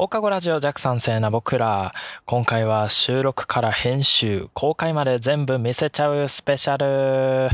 放課後ラジオ弱酸性な僕ら。今回は収録から編集、公開まで全部見せちゃうスペシャル。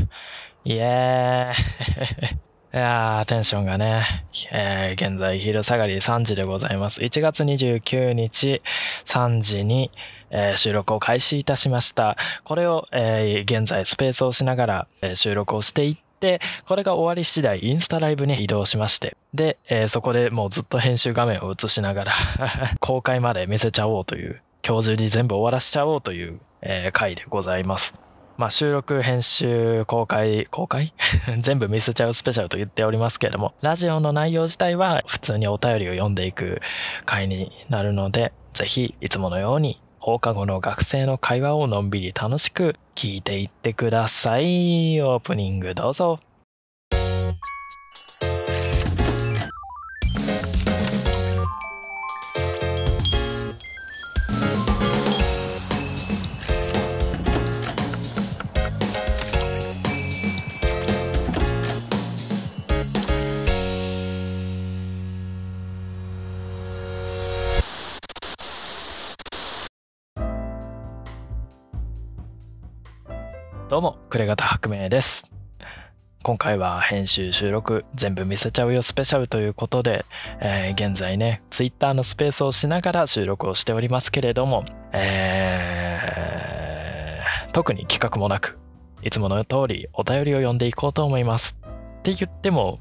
イエーイ。いやー、テンションがね、えー、現在昼下がり3時でございます。1月29日3時に、えー、収録を開始いたしました。これを、えー、現在スペースをしながら、え、収録をしていって、これが終わり次第インスタライブに移動しまして、で、えー、そこでもうずっと編集画面を映しながら 公開まで見せちゃおうという、今日中に全部終わらしちゃおうという、えー、回でございます。まあ、収録、編集、公開、公開？全部見せちゃうスペシャルと言っておりますけれども、ラジオの内容自体は普通にお便りを読んでいく回になるので、ぜひいつものように放課後の学生の会話をのんびり楽しく聞いていってください。オープニングどうぞ。どうも、暮れ方白明です。今回は編集収録全部見せちゃうよスペシャルということで、えー、現在ね、Twitter のスペースをしながら収録をしておりますけれども、えー、特に企画もなく、いつもの通りお便りを読んでいこうと思います。って言っても、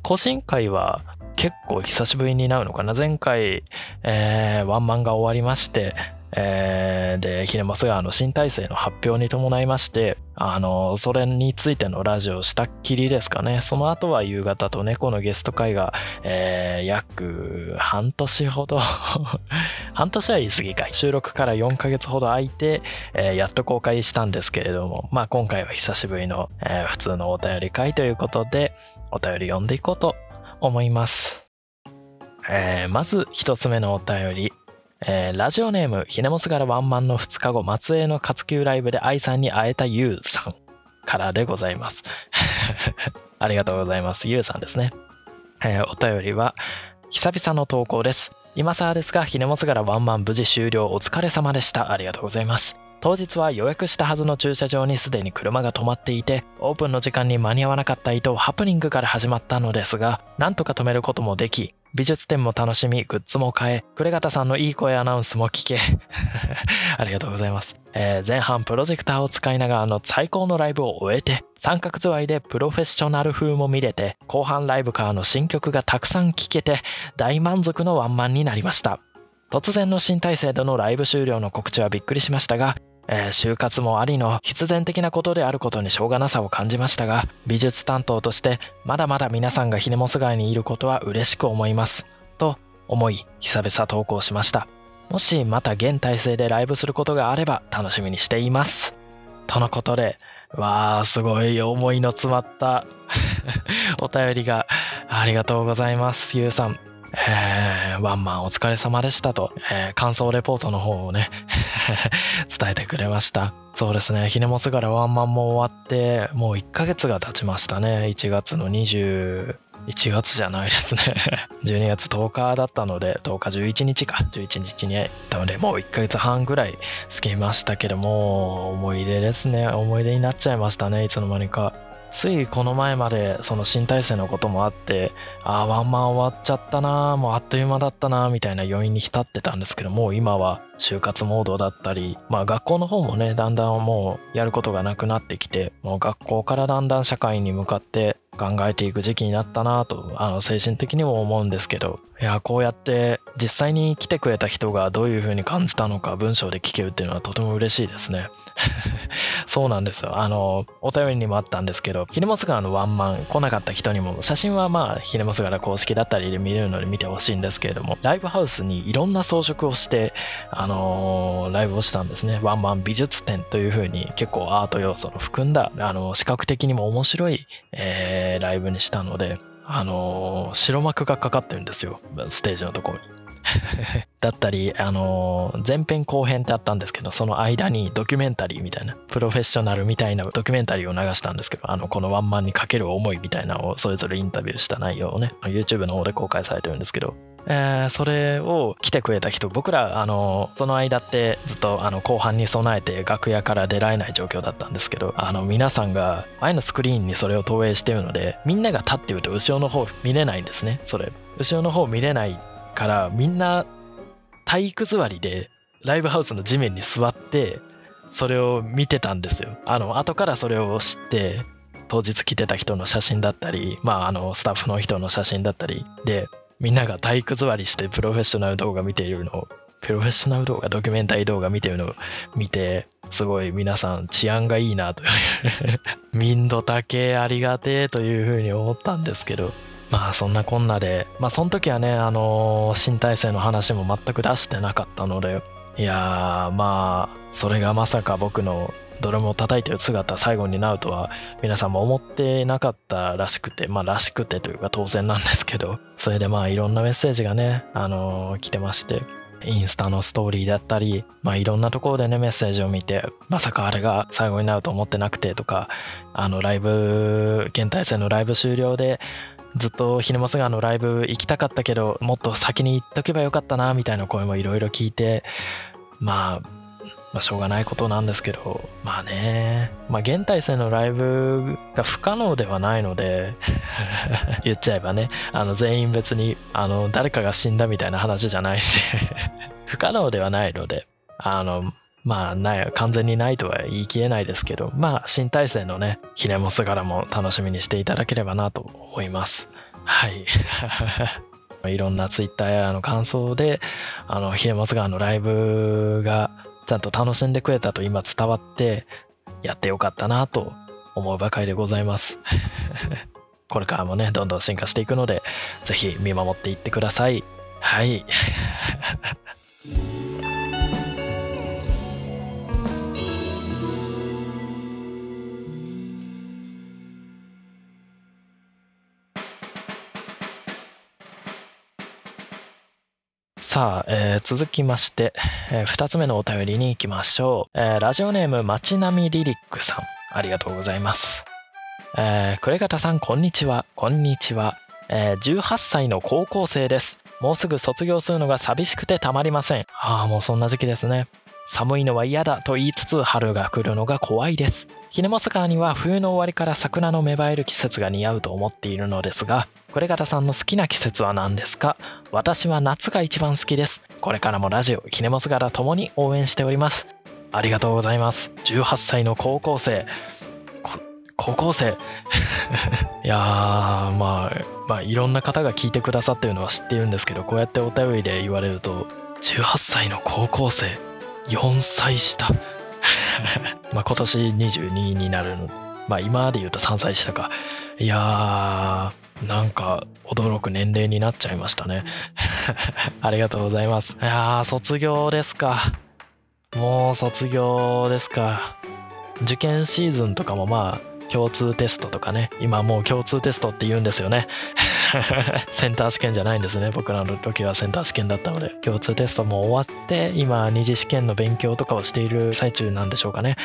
個人会は結構久しぶりになるのかな前回、えー、ワンマンが終わりまして、えー、で、ヒネマスがの新体制の発表に伴いまして、あの、それについてのラジオをしたっきりですかね。その後は夕方と猫のゲスト会が、えー、約半年ほど 半年は言い過ぎか。収録から4ヶ月ほど空いて、えー、やっと公開したんですけれども、まあ今回は久しぶりの、えー、普通のお便り会ということで、お便り読んでいこうと思います。えー、まず一つ目のお便り。えー、ラジオネーム、ひねもすがらワンマンの2日後、松江の活休ライブで愛さんに会えたゆうさんからでございます。ありがとうございます。ゆうさんですね。えー、お便りは、久々の投稿です。今更ですが、ひねもすがらワンマン無事終了お疲れ様でした。ありがとうございます。当日は予約したはずの駐車場にすでに車が止まっていて、オープンの時間に間に合わなかった意図ハプニングから始まったのですが、なんとか止めることもでき、美術展も楽しみ、グッズも買え、暮方さんのいい声アナウンスも聞け。ありがとうございます。えー、前半プロジェクターを使いながらの最高のライブを終えて、三角座りでプロフェッショナル風も見れて、後半ライブからの新曲がたくさん聴けて、大満足のワンマンになりました。突然の新体制でのライブ終了の告知はびっくりしましたが、えー、就活もありの必然的なことであることにしょうがなさを感じましたが、美術担当としてまだまだ皆さんがひねもす街にいることは嬉しく思います。と思い、久々投稿しました。もしまた現体制でライブすることがあれば楽しみにしています。とのことで、わー、すごい思いの詰まった お便りがありがとうございます、ゆうさん。えー、ワンマンお疲れ様でしたと、えー、感想レポートの方をね 伝えてくれました。そうですね、ひねもすがらワンマンも終わって、もう1ヶ月が経ちましたね。1月の20、1月じゃないですね 12月10日だったので、10日11日か、11日に、なのでもう1ヶ月半ぐらい過ぎましたけども、思い出ですね。思い出になっちゃいましたね、いつの間にか。ついこの前までその新体制のこともあってああワンマン終わっちゃったなもうあっという間だったなみたいな余韻に浸ってたんですけどもう今は就活モードだったりまあ学校の方もねだんだんもうやることがなくなってきてもう学校からだんだん社会に向かって考えていく時期になったなとあの精神的にも思うんですけどいやこうやって実際に来てくれた人がどういう風に感じたのか文章で聞けるっていうのはとても嬉しいですね。そうなんですよ。あの、お便りにもあったんですけど、ヒネモス川のワンマン来なかった人にも、写真はまあ、ヒネモス川公式だったりで見れるので見てほしいんですけれども、ライブハウスにいろんな装飾をして、あのー、ライブをしたんですね。ワンマン美術展という風に結構アート要素の含んだ、あの、視覚的にも面白い、えー、ライブにしたので、あのー、白幕がかかってるんですよ。ステージのところに。だったり、あのー、前編後編ってあったんですけど、その間にドキュメンタリーみたいな、プロフェッショナルみたいなドキュメンタリーを流したんですけど、あの、このワンマンにかける思いみたいなのをそれぞれインタビューした内容をね、YouTube の方で公開されてるんですけど、えー、それを来てくれた人僕らあのその間ってずっとあの後半に備えて楽屋から出られない状況だったんですけどあの皆さんが前のスクリーンにそれを投影してるのでみんなが立ってると後ろの方見れないんですねそれ。後ろの方見れないからみんな体育座りでライブハウスの地面に座ってそれを見てたんですよ。あの後からそれを知って当日来てた人の写真だったりまああのスタッフの人の写真だったりでみんなが体育座りしてプロフェッショナル動画見ているのをプロフェッショナル動画ドキュメンタリー動画見てるのを見てすごい皆さん治安がいいなという 民度高ありがてえというふうに思ったんですけど。まあそんなこんなでまあその時はねあの新体制の話も全く出してなかったのでいやーまあそれがまさか僕のドラムを叩いてる姿最後になるとは皆さんも思ってなかったらしくてまあらしくてというか当然なんですけどそれでまあいろんなメッセージがねあのー、来てましてインスタのストーリーだったり、まあいろんなところでねメッセージを見て、まさかあれが最後になると思ってなくてとか、あのライブ、現体制のライブ終了で、ずっとひねもす川のライブ行きたかったけど、もっと先に行っとけばよかったな、みたいな声もいろいろ聞いて、まあ、まあ、しょうがないことなんですけど、まあね、まあ、現体制のライブが不可能ではないので 言っちゃえばね、あの、全員別に、あの、誰かが死んだみたいな話じゃないんで。不可能ではないので、あの、まあ、ない、完全にないとは言い切れないですけど、まあ、新体制のね、ひねもす柄も楽しみにしていただければなと思います。はい。いろんなツイッターやらの感想で、あの、ひねもす川のライブがちゃんと楽しんでくれたと今伝わってやってよかったなと思うばかりでございます これからもねどんどん進化していくのでぜひ見守っていってくださいはいさあ、えー、続きまして、えー、2つ目のお便りに行きましょう。えー、ラジオネーム、街並みリリックさん。ありがとうございます。えー、クレガタさん、こんにちは。こんにちは。えー、18歳の高校生です。もうすぐ卒業するのが寂しくてたまりません。ああ、もうそんな時期ですね。寒いのは嫌だと言いつつ春が来るのが怖いです。ひねもす川には冬の終わりから桜の芽生える季節が似合うと思っているのですが、これ方さんの好きな季節は何ですか？私は夏が一番好きです。これからもラジオ、キネモス柄ともに応援しております。ありがとうございます。18歳の高校生。高校生？いやー、まあ、まあ、いろんな方が聞いてくださってるのは知っているんですけど、こうやってお便りで言われると、18歳の高校生、4歳下。まあ今年22になるの。まあ今で言うと3歳下か。いやー、なんか驚く年齢になっちゃいましたね。ありがとうございます。いやー卒業ですか。もう卒業ですか。受験シーズンとかもまあ共通テストとかね。今もう共通テストって言うんですよね。センター試験じゃないんですね。僕らの時はセンター試験だったので。共通テストも終わって今二次試験の勉強とかをしている最中なんでしょうかね。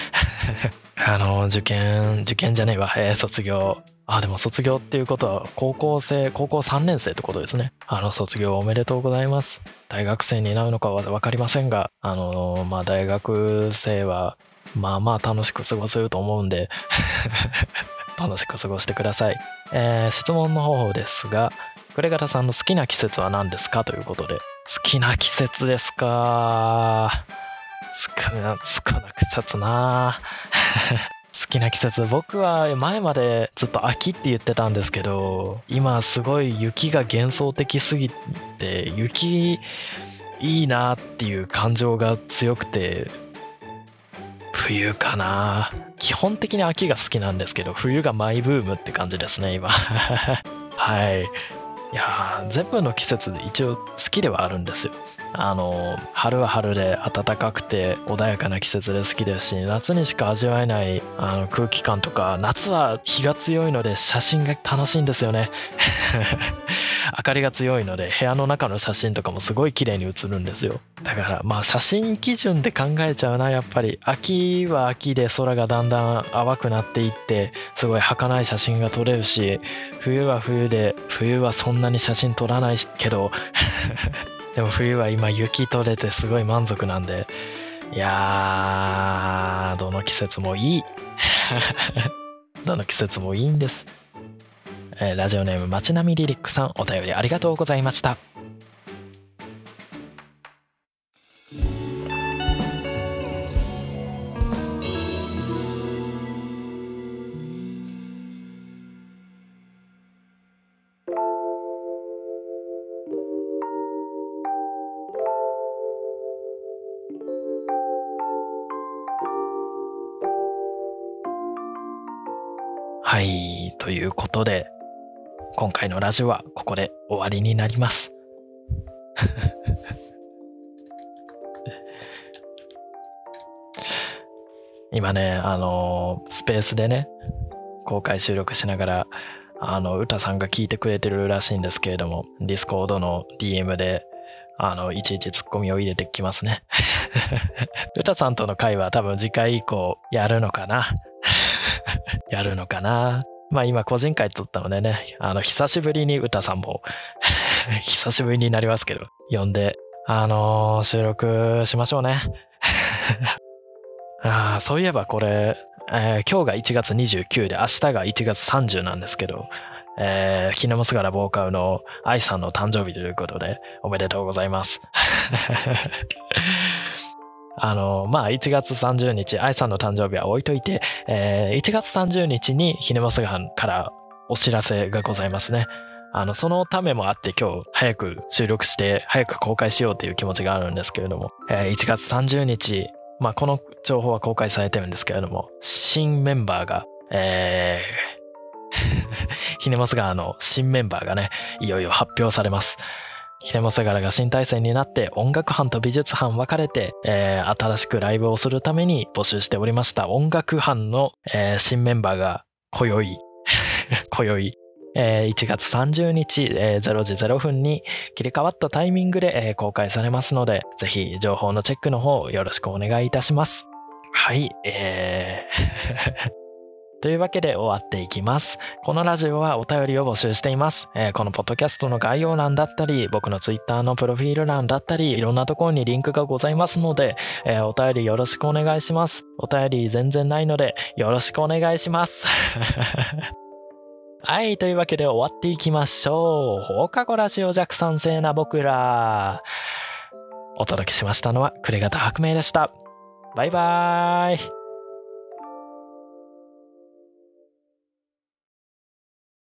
あの受験受験じゃねえわ、えー、卒業。あ、でも卒業っていうことは高校生、高校3年生ってことですね。あの、卒業おめでとうございます。大学生になるのかはわかりませんが、あの、まあ、大学生は、まあまあ楽しく過ごせると思うんで。楽しく過ごしてください。えー、質問の方法ですが、クレガタさんの好きな季節は何ですかということで、好きな季節ですか。少な、少な季節な。好きな季節僕は前までずっと秋って言ってたんですけど今すごい雪が幻想的すぎて雪いいなっていう感情が強くて冬かな。基本的に秋が好きなんですけど冬がマイブームって感じですね今。はい。いや全部の季節で一応好きではあるんですよ。あの春は春で暖かくて穏やかな季節で好きですし夏にしか味わえないあの空気感とか夏は日が強いので写真が楽しいんですよね。明かりが強いので部屋の中の写真とかもすごい綺麗に写るんですよ。だからまあ写真基準で考えちゃうなやっぱり。秋は秋で空がだんだん淡くなっていってすごい儚い写真が撮れるし冬は冬で冬はそんなに写真撮らないけど。でも冬は今雪取れてすごい満足なんでいやーどの季節もいい。どの季節もいいんです、えー、ラジオネーム街並みリリックさんお便りありがとうございました。はい、ということで、今回のラジオはここで終わりになります。今ね、あのスペースでね、公開収録しながら、あの、歌さんが聞いてくれてるらしいんですけれども、 Discord の DM で、あの、いちいちツッコミを入れてきますね。歌さんとの会は多分次回以降やるのかな。やるのかな？まあ今個人会撮ったのでね、あの、久しぶりに歌さんも 久しぶりになりますけど、呼んで、あのー、収録しましょうね。あそういえばこれ、えー、今日が1月29で明日が1月30なんですけど、えー、キネモスガラボーカルの愛さんの誕生日ということで、おめでとうございます。あの、まあ、1月30日、愛さんの誕生日は置いといて、えー、1月30日にひねますがんからお知らせがございますね。あの、そのためもあって今日早く収録して早く公開しようっていう気持ちがあるんですけれども、えー、1月30日、まあ、この情報は公開されてるんですけれども、新メンバーが、えー、ひねますがの新メンバーがね、いよいよ発表されます。ヒレモセガラが新体制になって音楽班と美術班分かれて、えー、新しくライブをするために募集しておりました音楽班の、えー、新メンバーが今宵、今宵、えー、1月30日、えー、0時0分に切り替わったタイミングで、えー、公開されますので、ぜひ情報のチェックの方よろしくお願いいたします。はい、えーというわけで終わっていきます。このラジオはお便りを募集しています。えー、このポッドキャストの概要欄だったり、僕のツイッターのプロフィール欄だったり、いろんなところにリンクがございますので、えー、お便りよろしくお願いします。お便り全然ないので、よろしくお願いします。はい、というわけで終わっていきましょう。放課後ラジオ弱酸性な僕ら。お届けしましたのは、暮れ方白明でした。バイバーイ。